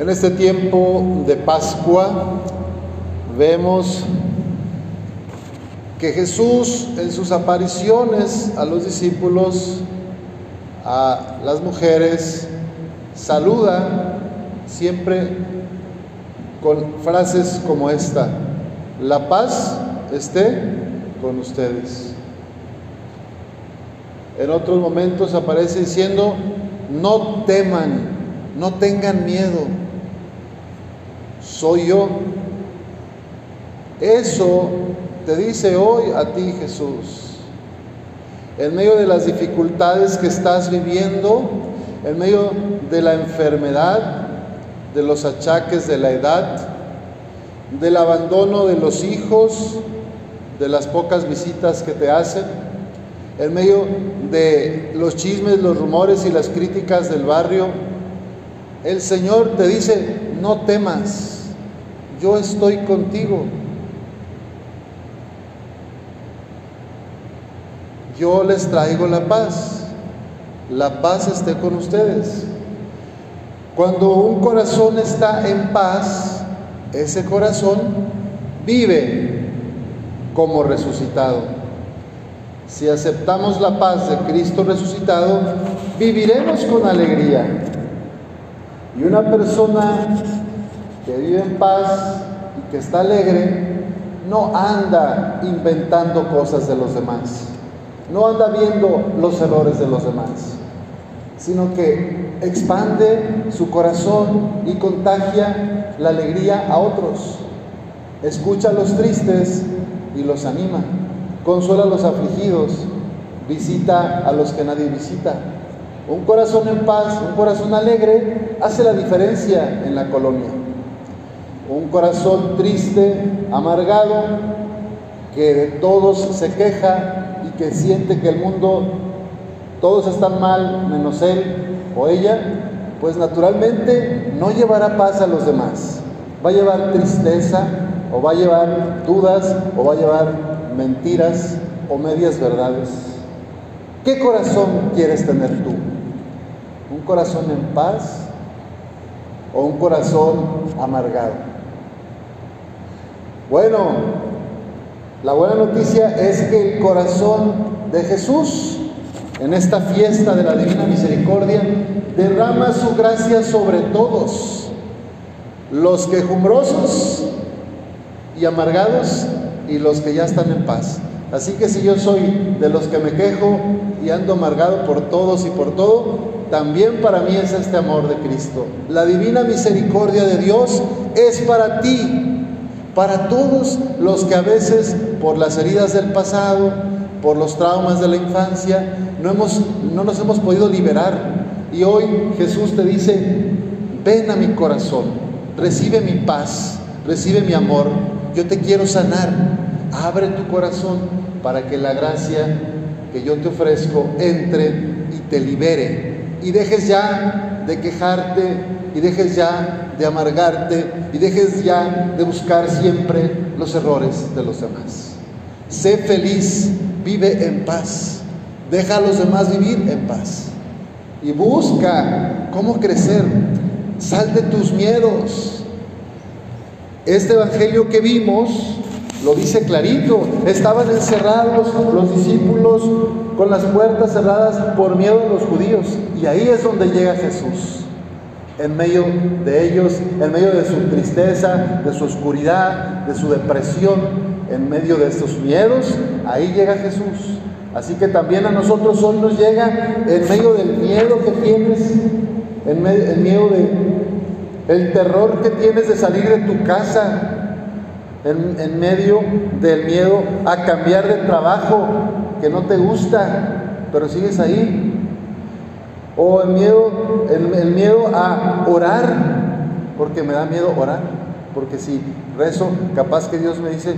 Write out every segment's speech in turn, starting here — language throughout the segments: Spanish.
En este tiempo de Pascua vemos que Jesús en sus apariciones a los discípulos, a las mujeres, saluda siempre con frases como esta, la paz esté con ustedes. En otros momentos aparece diciendo, no teman, no tengan miedo, soy yo. Eso te dice hoy a ti Jesús. En medio de las dificultades que estás viviendo, en medio de la enfermedad, de los achaques de la edad, del abandono de los hijos, de las pocas visitas que te hacen, en medio de los chismes, los rumores y las críticas del barrio, el Señor te dice, no temas, yo estoy contigo. Yo les traigo la paz, la paz esté con ustedes. Cuando un corazón está en paz, ese corazón vive como resucitado. Si aceptamos la paz de Cristo resucitado, viviremos con alegría. Y una persona que vive en paz y que está alegre, no anda inventando cosas de los demás, no anda viendo los errores de los demás, sino que expande su corazón y contagia la alegría a otros. Escucha a los tristes y los anima consuela a los afligidos, visita a los que nadie visita. Un corazón en paz, un corazón alegre, hace la diferencia en la colonia. Un corazón triste, amargado, que de todos se queja y que siente que el mundo, todos están mal menos él o ella, pues naturalmente no llevará paz a los demás. Va a llevar tristeza o va a llevar dudas o va a llevar mentiras o medias verdades. ¿Qué corazón quieres tener tú? ¿Un corazón en paz o un corazón amargado? Bueno, la buena noticia es que el corazón de Jesús en esta fiesta de la Divina Misericordia derrama su gracia sobre todos, los quejumbrosos y amargados y los que ya están en paz. Así que si yo soy de los que me quejo y ando amargado por todos y por todo, también para mí es este amor de Cristo. La divina misericordia de Dios es para ti, para todos los que a veces por las heridas del pasado, por los traumas de la infancia, no, hemos, no nos hemos podido liberar. Y hoy Jesús te dice, ven a mi corazón, recibe mi paz, recibe mi amor, yo te quiero sanar. Abre tu corazón para que la gracia que yo te ofrezco entre y te libere. Y dejes ya de quejarte y dejes ya de amargarte y dejes ya de buscar siempre los errores de los demás. Sé feliz, vive en paz. Deja a los demás vivir en paz. Y busca cómo crecer. Sal de tus miedos. Este evangelio que vimos lo dice clarito. Estaban encerrados los discípulos con las puertas cerradas por miedo a los judíos. Y ahí es donde llega Jesús. En medio de ellos, en medio de su tristeza, de su oscuridad, de su depresión, en medio de estos miedos, ahí llega Jesús. Así que también a nosotros hoy nos llega en medio del miedo que tienes, en medio, miedo de el terror que tienes de salir de tu casa, en, medio del miedo a cambiar de trabajo que no te gusta, pero sigues ahí. O el miedo, el, miedo a orar, porque me da miedo orar. Porque si rezo, capaz que Dios me dice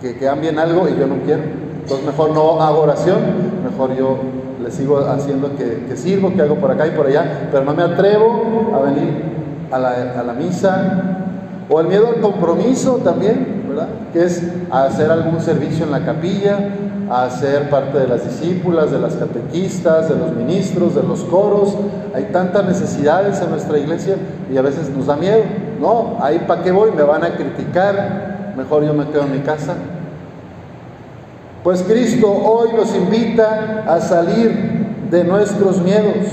que, cambien algo y yo no quiero. Entonces mejor no hago oración, mejor yo le sigo haciendo que, que sirvo, que hago por acá y por allá, pero no me atrevo a venir a la, a la misa, o el miedo al compromiso también. Que es hacer algún servicio en la capilla, a ser parte de las discípulas, de las catequistas, de los ministros, de los coros. Hay tantas necesidades en nuestra iglesia y a veces nos da miedo. No, ahí para qué voy, me van a criticar, mejor yo me quedo en mi casa. Pues Cristo hoy nos invita a salir de nuestros miedos.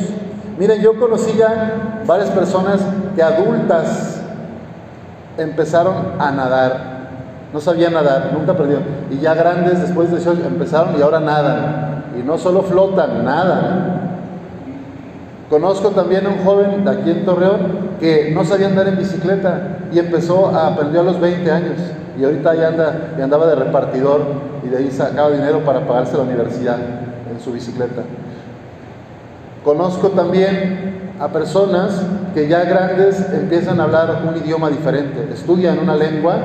Miren, yo conocí ya varias personas que adultas empezaron a nadar. No sabían nadar, nunca perdieron. Y ya grandes, después de 18, empezaron y ahora nadan. Y no solo flotan, nadan. Conozco también a un joven de aquí en Torreón que no sabía andar en bicicleta y empezó a aprender a los 20 años. Y ahorita ya anda, y andaba de repartidor y de ahí sacaba dinero para pagarse la universidad en su bicicleta. Conozco también a personas que ya grandes empiezan a hablar un idioma diferente, estudian una lengua,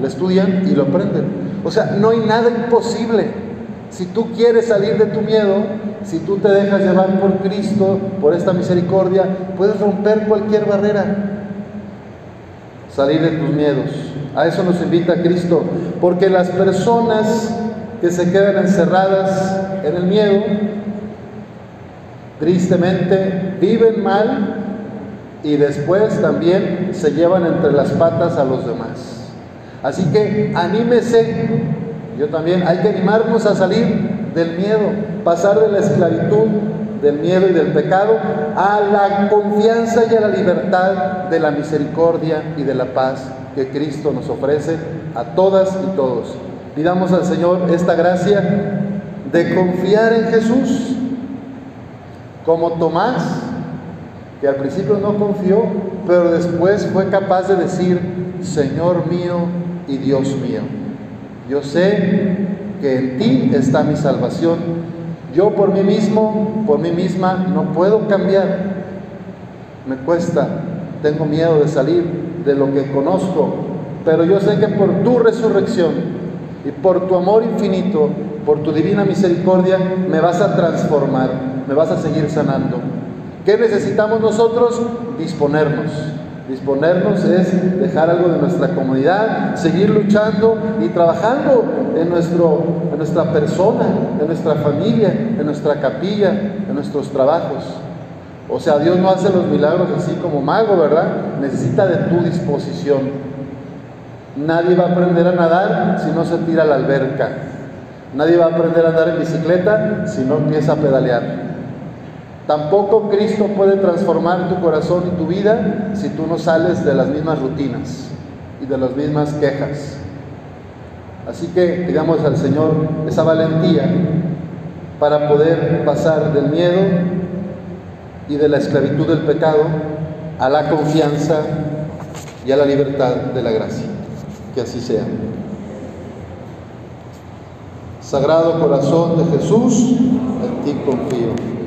lo estudian y lo aprenden. O sea, no hay nada imposible. Si tú quieres salir de tu miedo, si tú te dejas llevar por Cristo, por esta misericordia, puedes romper cualquier barrera, salir de tus miedos. A eso nos invita Cristo, porque las personas que se quedan encerradas en el miedo, tristemente viven mal y después también se llevan entre las patas a los demás. Así que anímese, yo también, hay que animarnos a salir del miedo, pasar de la esclavitud, del miedo y del pecado, a la confianza y a la libertad de la misericordia y de la paz que Cristo nos ofrece a todas y todos. Pidamos al Señor esta gracia de confiar en Jesús como Tomás, que al principio no confió, pero después fue capaz de decir, Señor mío y Dios mío, yo sé que en ti está mi salvación. Yo por mí mismo, por mí misma, no puedo cambiar. Me cuesta, tengo miedo de salir de lo que conozco, pero yo sé que por tu resurrección y por tu amor infinito, por tu divina misericordia, me vas a transformar me vas a seguir sanando. ¿Qué necesitamos nosotros? Disponernos. Disponernos es dejar algo de nuestra comunidad, seguir luchando y trabajando en, nuestro, en nuestra persona, en nuestra familia, en nuestra capilla, en nuestros trabajos. O sea, Dios no hace los milagros así como mago, ¿verdad? Necesita de tu disposición. Nadie va a aprender a nadar si no se tira a la alberca. Nadie va a aprender a andar en bicicleta si no empieza a pedalear. Tampoco Cristo puede transformar tu corazón y tu vida si tú no sales de las mismas rutinas y de las mismas quejas. Así que pidamos al Señor esa valentía para poder pasar del miedo y de la esclavitud del pecado a la confianza y a la libertad de la gracia. Que así sea. Sagrado corazón de Jesús, en ti confío.